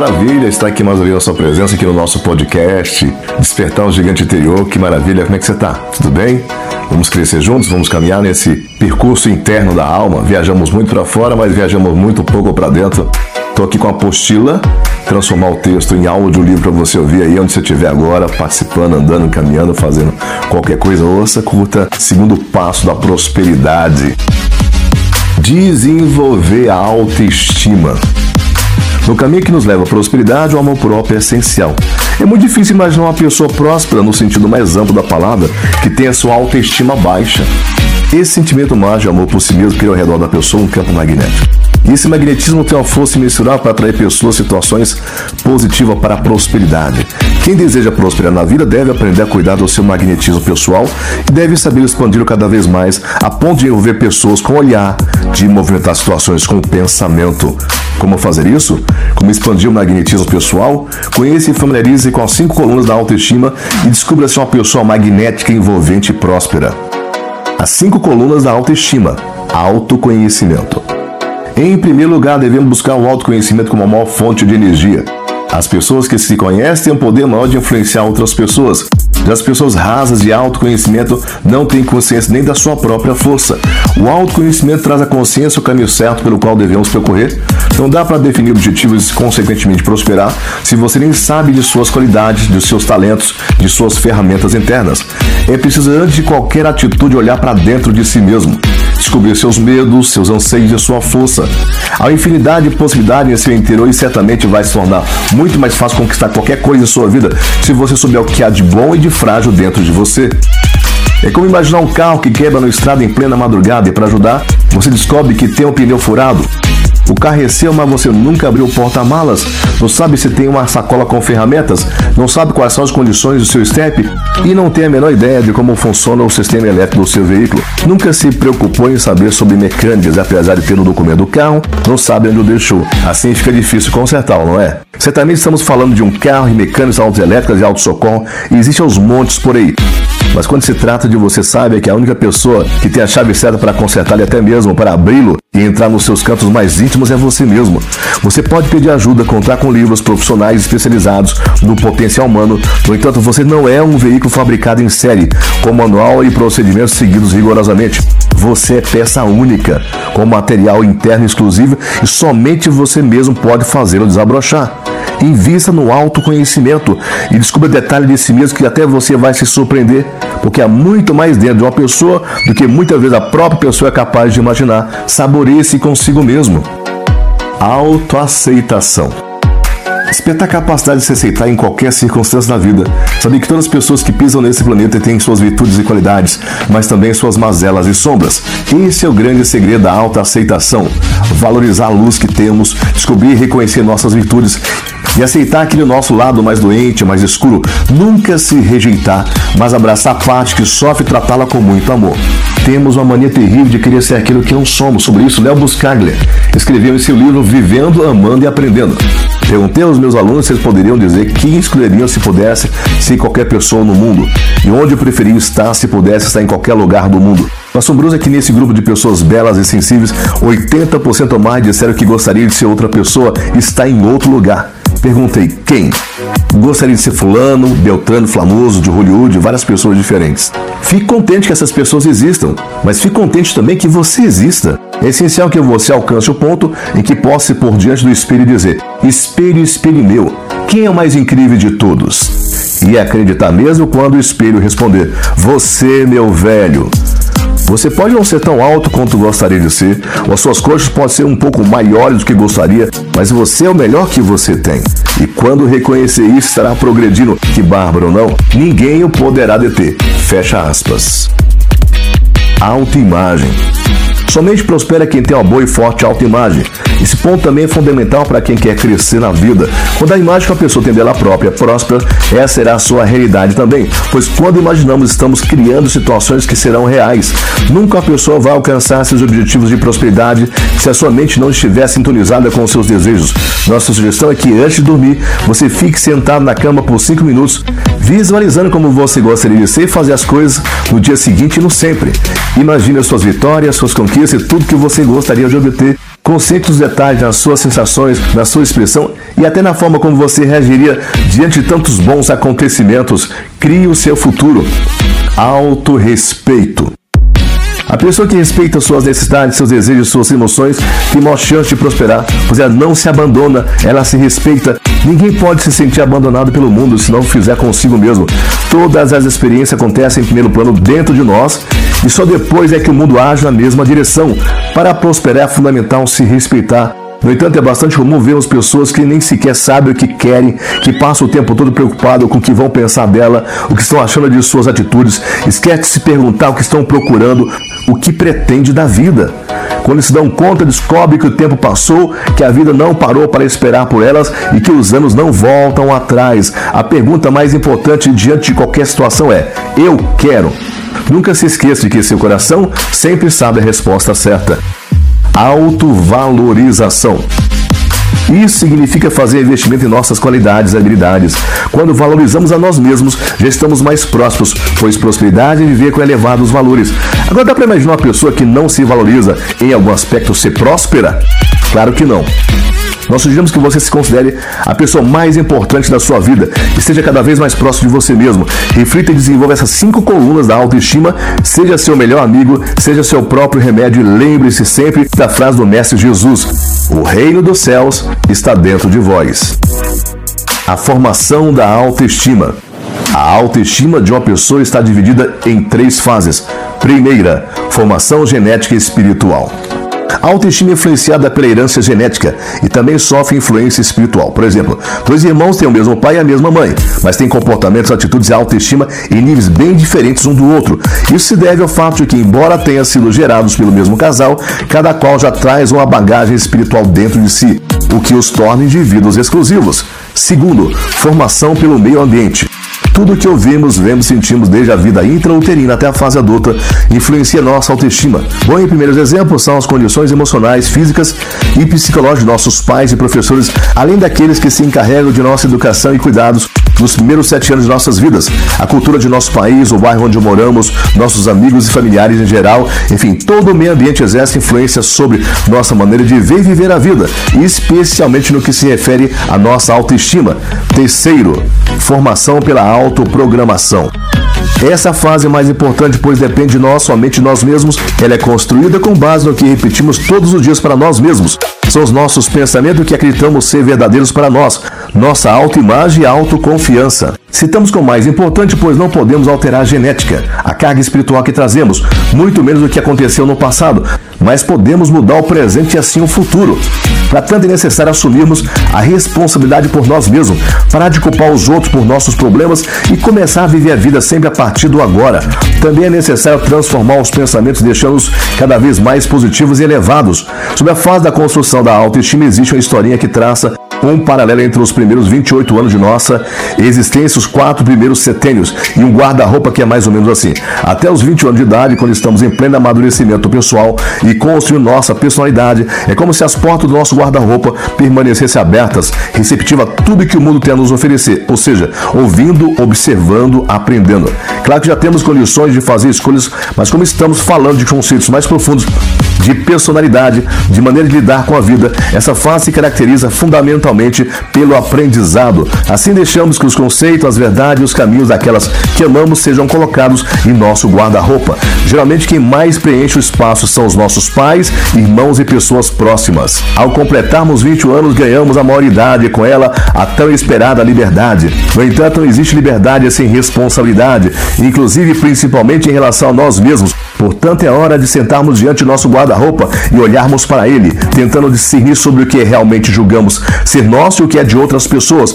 maravilha estar aqui mais uma vez na sua presença aqui no nosso podcast Despertar o Gigante Interior. Que maravilha, como é que você está? Tudo bem? Vamos crescer juntos, vamos caminhar nesse percurso interno da alma. Viajamos muito para fora, mas viajamos muito pouco para dentro. Estou aqui com a apostila, transformar o texto em áudio livro para você ouvir aí onde você estiver agora, participando, andando, caminhando, fazendo qualquer coisa. Ouça, curta. Segundo passo da prosperidade. Desenvolver a autoestima. No caminho que nos leva à prosperidade, o amor próprio é essencial. É muito difícil imaginar uma pessoa próspera no sentido mais amplo da palavra que tenha sua autoestima baixa. Esse sentimento mágico de amor por si mesmo cria ao redor da pessoa um campo magnético. E esse magnetismo tem uma força imensurável para atrair pessoas, situações positivas para a prosperidade. Quem deseja prosperar na vida deve aprender a cuidar do seu magnetismo pessoal e deve saber expandi-lo cada vez mais, a ponto de envolver pessoas com olhar, de movimentar situações com o pensamento. Como fazer isso? Como expandir o magnetismo pessoal? Conheça e familiarize com as cinco colunas da autoestima e descubra se é uma pessoa magnética, envolvente e próspera. As cinco colunas da autoestima. Autoconhecimento. Em primeiro lugar, devemos buscar o autoconhecimento como a maior fonte de energia. As pessoas que se conhecem têm um poder maior de influenciar outras pessoas. Já as pessoas rasas de autoconhecimento não têm consciência nem da sua própria força. O autoconhecimento traz a consciência o caminho certo pelo qual devemos percorrer. Não dá para definir objetivos e, consequentemente, prosperar se você nem sabe de suas qualidades, de seus talentos, de suas ferramentas internas. É preciso, antes de qualquer atitude, olhar para dentro de si mesmo descobrir seus medos, seus anseios e sua força. Há infinidade de possibilidades em seu interior e certamente vai se tornar muito mais fácil conquistar qualquer coisa em sua vida se você souber o que há de bom e de frágil dentro de você. É como imaginar um carro que quebra na estrada em plena madrugada e para ajudar, você descobre que tem um pneu furado. O carro é seu, mas você nunca abriu o porta-malas, não sabe se tem uma sacola com ferramentas, não sabe quais são as condições do seu step e não tem a menor ideia de como funciona o sistema elétrico do seu veículo. Nunca se preocupou em saber sobre mecânicas, apesar de ter no documento do carro, não sabe onde o deixou. Assim fica difícil consertar, não é? Certamente estamos falando de um carro e mecânicas autoelétricas e autossocorro e existem aos montes por aí. Mas quando se trata de você, sabe que a única pessoa que tem a chave certa para consertar e até mesmo para abri-lo e entrar nos seus cantos mais íntimos é você mesmo. Você pode pedir ajuda, contar com livros profissionais especializados no potencial humano. No entanto, você não é um veículo fabricado em série, com manual e procedimentos seguidos rigorosamente. Você é peça única, com material interno exclusivo e somente você mesmo pode fazê-lo desabrochar. Invista no autoconhecimento e descubra detalhes de si mesmo que até você vai se surpreender, porque há muito mais dentro de uma pessoa do que muitas vezes a própria pessoa é capaz de imaginar. Saboreie-se consigo mesmo. Autoaceitação. Despertar a capacidade de se aceitar em qualquer circunstância da vida. Saber que todas as pessoas que pisam nesse planeta têm suas virtudes e qualidades, mas também suas mazelas e sombras. Esse é o grande segredo da alta aceitação. Valorizar a luz que temos, descobrir e reconhecer nossas virtudes e aceitar aquele nosso lado mais doente, mais escuro. Nunca se rejeitar, mas abraçar a parte que sofre e tratá-la com muito amor. Temos uma mania terrível de querer ser aquilo que não somos. Sobre isso, Léo Buscaglia escreveu em seu livro Vivendo, Amando e Aprendendo. Perguntei aos meus alunos se eles poderiam dizer quem escolheriam se pudesse ser qualquer pessoa no mundo e onde preferiam estar se pudesse estar em qualquer lugar do mundo. O assombroso é que nesse grupo de pessoas belas e sensíveis, 80% ou mais disseram que gostariam de ser outra pessoa e está em outro lugar. Perguntei quem? Gostaria de ser fulano, Beltrano, Flamoso, de Hollywood, várias pessoas diferentes. Fique contente que essas pessoas existam, mas fique contente também que você exista. É essencial que você alcance o ponto em que possa se pôr diante do espelho e dizer: Espelho, espelho meu, quem é o mais incrível de todos? E acreditar mesmo quando o espelho responder: Você, meu velho. Você pode não ser tão alto quanto gostaria de ser, ou as suas coxas podem ser um pouco maiores do que gostaria, mas você é o melhor que você tem. E quando reconhecer isso, estará progredindo, que bárbaro ou não, ninguém o poderá deter. Fecha aspas. Autoimagem. Somente prospera quem tem uma boa e forte autoimagem. Esse ponto também é fundamental para quem quer crescer na vida. Quando a imagem que a pessoa tem dela própria próspera, essa será a sua realidade também. Pois quando imaginamos, estamos criando situações que serão reais. Nunca a pessoa vai alcançar seus objetivos de prosperidade se a sua mente não estiver sintonizada com os seus desejos. Nossa sugestão é que antes de dormir, você fique sentado na cama por 5 minutos, visualizando como você gostaria de ser e fazer as coisas no dia seguinte e no sempre. Imagine as suas vitórias, suas conquistas esqueça tudo que você gostaria de obter consciente dos detalhes nas suas sensações, na sua expressão e até na forma como você reagiria diante de tantos bons acontecimentos. Crie o seu futuro. Autorrespeito. A pessoa que respeita suas necessidades, seus desejos, suas emoções, tem maior chance de prosperar, pois ela não se abandona, ela se respeita. Ninguém pode se sentir abandonado pelo mundo se não fizer consigo mesmo. Todas as experiências acontecem em primeiro plano dentro de nós e só depois é que o mundo age na mesma direção. Para prosperar é fundamental se respeitar no entanto, é bastante comum vermos pessoas que nem sequer sabem o que querem, que passam o tempo todo preocupado com o que vão pensar dela, o que estão achando de suas atitudes, esquece de se perguntar o que estão procurando, o que pretende da vida. Quando se dão conta, descobrem que o tempo passou, que a vida não parou para esperar por elas e que os anos não voltam atrás. A pergunta mais importante diante de qualquer situação é: eu quero. Nunca se esqueça de que seu coração sempre sabe a resposta certa autovalorização. Isso significa fazer investimento em nossas qualidades e habilidades. Quando valorizamos a nós mesmos, já estamos mais próximos, pois prosperidade é viver com elevados valores. Agora dá para imaginar uma pessoa que não se valoriza em algum aspecto ser próspera? Claro que não. Nós sugerimos que você se considere a pessoa mais importante da sua vida esteja cada vez mais próximo de você mesmo. Reflita e desenvolva essas cinco colunas da autoestima. Seja seu melhor amigo, seja seu próprio remédio lembre-se sempre da frase do Mestre Jesus: O reino dos céus está dentro de vós. A formação da autoestima. A autoestima de uma pessoa está dividida em três fases. Primeira, formação genética e espiritual. A autoestima é influenciada pela herança genética e também sofre influência espiritual. Por exemplo, dois irmãos têm o mesmo pai e a mesma mãe, mas têm comportamentos, atitudes e autoestima em níveis bem diferentes um do outro. Isso se deve ao fato de que, embora tenham sido gerados pelo mesmo casal, cada qual já traz uma bagagem espiritual dentro de si, o que os torna indivíduos exclusivos. Segundo, formação pelo meio ambiente. Tudo o que ouvimos, vemos, sentimos desde a vida intrauterina até a fase adulta influencia nossa autoestima. Bom, em primeiros exemplos são as condições emocionais, físicas e psicológicas de nossos pais e professores, além daqueles que se encarregam de nossa educação e cuidados nos primeiros sete anos de nossas vidas. A cultura de nosso país, o bairro onde moramos, nossos amigos e familiares em geral, enfim, todo o meio ambiente exerce influência sobre nossa maneira de ver e viver a vida, especialmente no que se refere à nossa autoestima. Terceiro, formação pela autoprogramação. Essa fase é mais importante, pois depende de nós, somente de nós mesmos. Ela é construída com base no que repetimos todos os dias para nós mesmos. São os nossos pensamentos que acreditamos ser verdadeiros para nós, nossa autoimagem e autoconfiança. Citamos como mais importante, pois não podemos alterar a genética, a carga espiritual que trazemos, muito menos o que aconteceu no passado, mas podemos mudar o presente e assim o futuro. Para tanto é necessário assumirmos a responsabilidade por nós mesmos, parar de culpar os outros por nossos problemas e começar a viver a vida sempre a partir do agora. Também é necessário transformar os pensamentos, deixando-os cada vez mais positivos e elevados. Sobre a fase da construção da autoestima, existe uma historinha que traça um paralelo entre os primeiros 28 anos de nossa existência, os quatro primeiros setênios, e um guarda-roupa que é mais ou menos assim. Até os 20 anos de idade, quando estamos em pleno amadurecimento pessoal e construindo nossa personalidade, é como se as portas do nosso guarda-roupa permanecessem abertas, receptiva a tudo que o mundo tem a nos oferecer, ou seja, ouvindo, observando, aprendendo. Claro que já temos condições de fazer escolhas, mas como estamos falando de conceitos mais profundos, de personalidade, de maneira de lidar com a vida, essa fase se caracteriza fundamentalmente pelo aprendizado. Assim deixamos que os conceitos, as verdades e os caminhos daquelas que amamos sejam colocados em nosso guarda-roupa. Geralmente quem mais preenche o espaço são os nossos pais, irmãos e pessoas próximas. Ao completarmos 20 anos, ganhamos a maioridade e com ela a tão esperada liberdade. No entanto, não existe liberdade sem responsabilidade, inclusive principalmente em relação a nós mesmos. Portanto, é hora de sentarmos diante do nosso guarda-roupa e olharmos para ele, tentando discernir sobre o que realmente julgamos ser nosso e o que é de outras pessoas.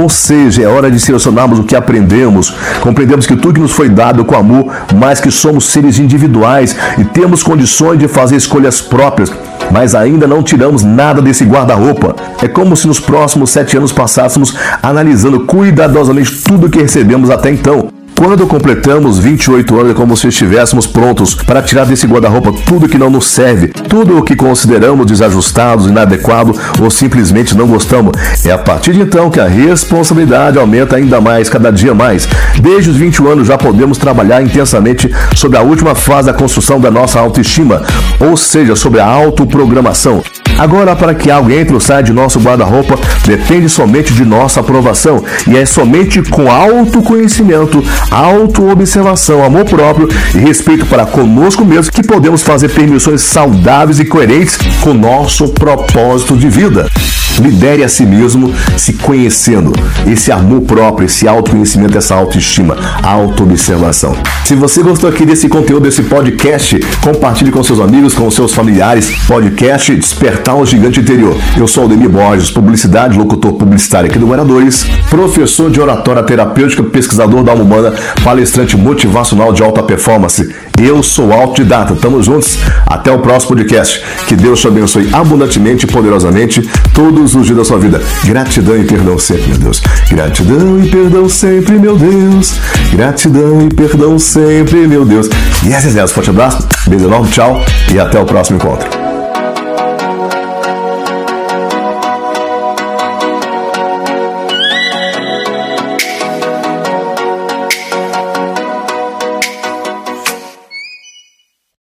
Ou seja, é hora de selecionarmos o que aprendemos. Compreendemos que tudo que nos foi dado com amor, mas que somos seres individuais e temos condições de fazer escolhas próprias mas ainda não tiramos nada desse guarda-roupa. É como se nos próximos sete anos passássemos analisando cuidadosamente tudo que recebemos até então Quando completamos 28 anos é como se estivéssemos prontos para tirar desse guarda-roupa tudo que não nos serve, tudo o que consideramos desajustados, inadequado ou simplesmente não gostamos. É a partir de então que a responsabilidade aumenta ainda mais, cada dia mais. Desde os 21 anos já podemos trabalhar intensamente sobre a última fase da construção da nossa autoestima, ou seja, sobre a autoprogramação. Agora, para que algo entre ou saia de nosso guarda-roupa, depende somente de nossa aprovação. E é somente com autoconhecimento, autoobservação, amor próprio e respeito para conosco mesmo que podemos fazer permissões saudáveis e coerentes com nosso propósito de vida. Lidere a si mesmo se conhecendo. Esse amor próprio, esse autoconhecimento, essa autoestima, autoobservação. Se você gostou aqui desse conteúdo, desse podcast, compartilhe com seus amigos, com seus familiares. Podcast Despertar o Gigante Interior. Eu sou Aldemir Borges, publicidade, locutor publicitário aqui do Guaradores, professor de oratória terapêutica, pesquisador da alma humana, palestrante motivacional de alta performance. Eu sou autodidata. Tamo juntos. Até o próximo podcast. Que Deus te abençoe abundantemente e poderosamente todos os dias da sua vida. Gratidão e perdão sempre, meu Deus. Gratidão e perdão sempre, meu Deus. Gratidão e perdão sempre, meu Deus. Essa é a Forte abraço, beijo enorme, tchau e até o próximo encontro.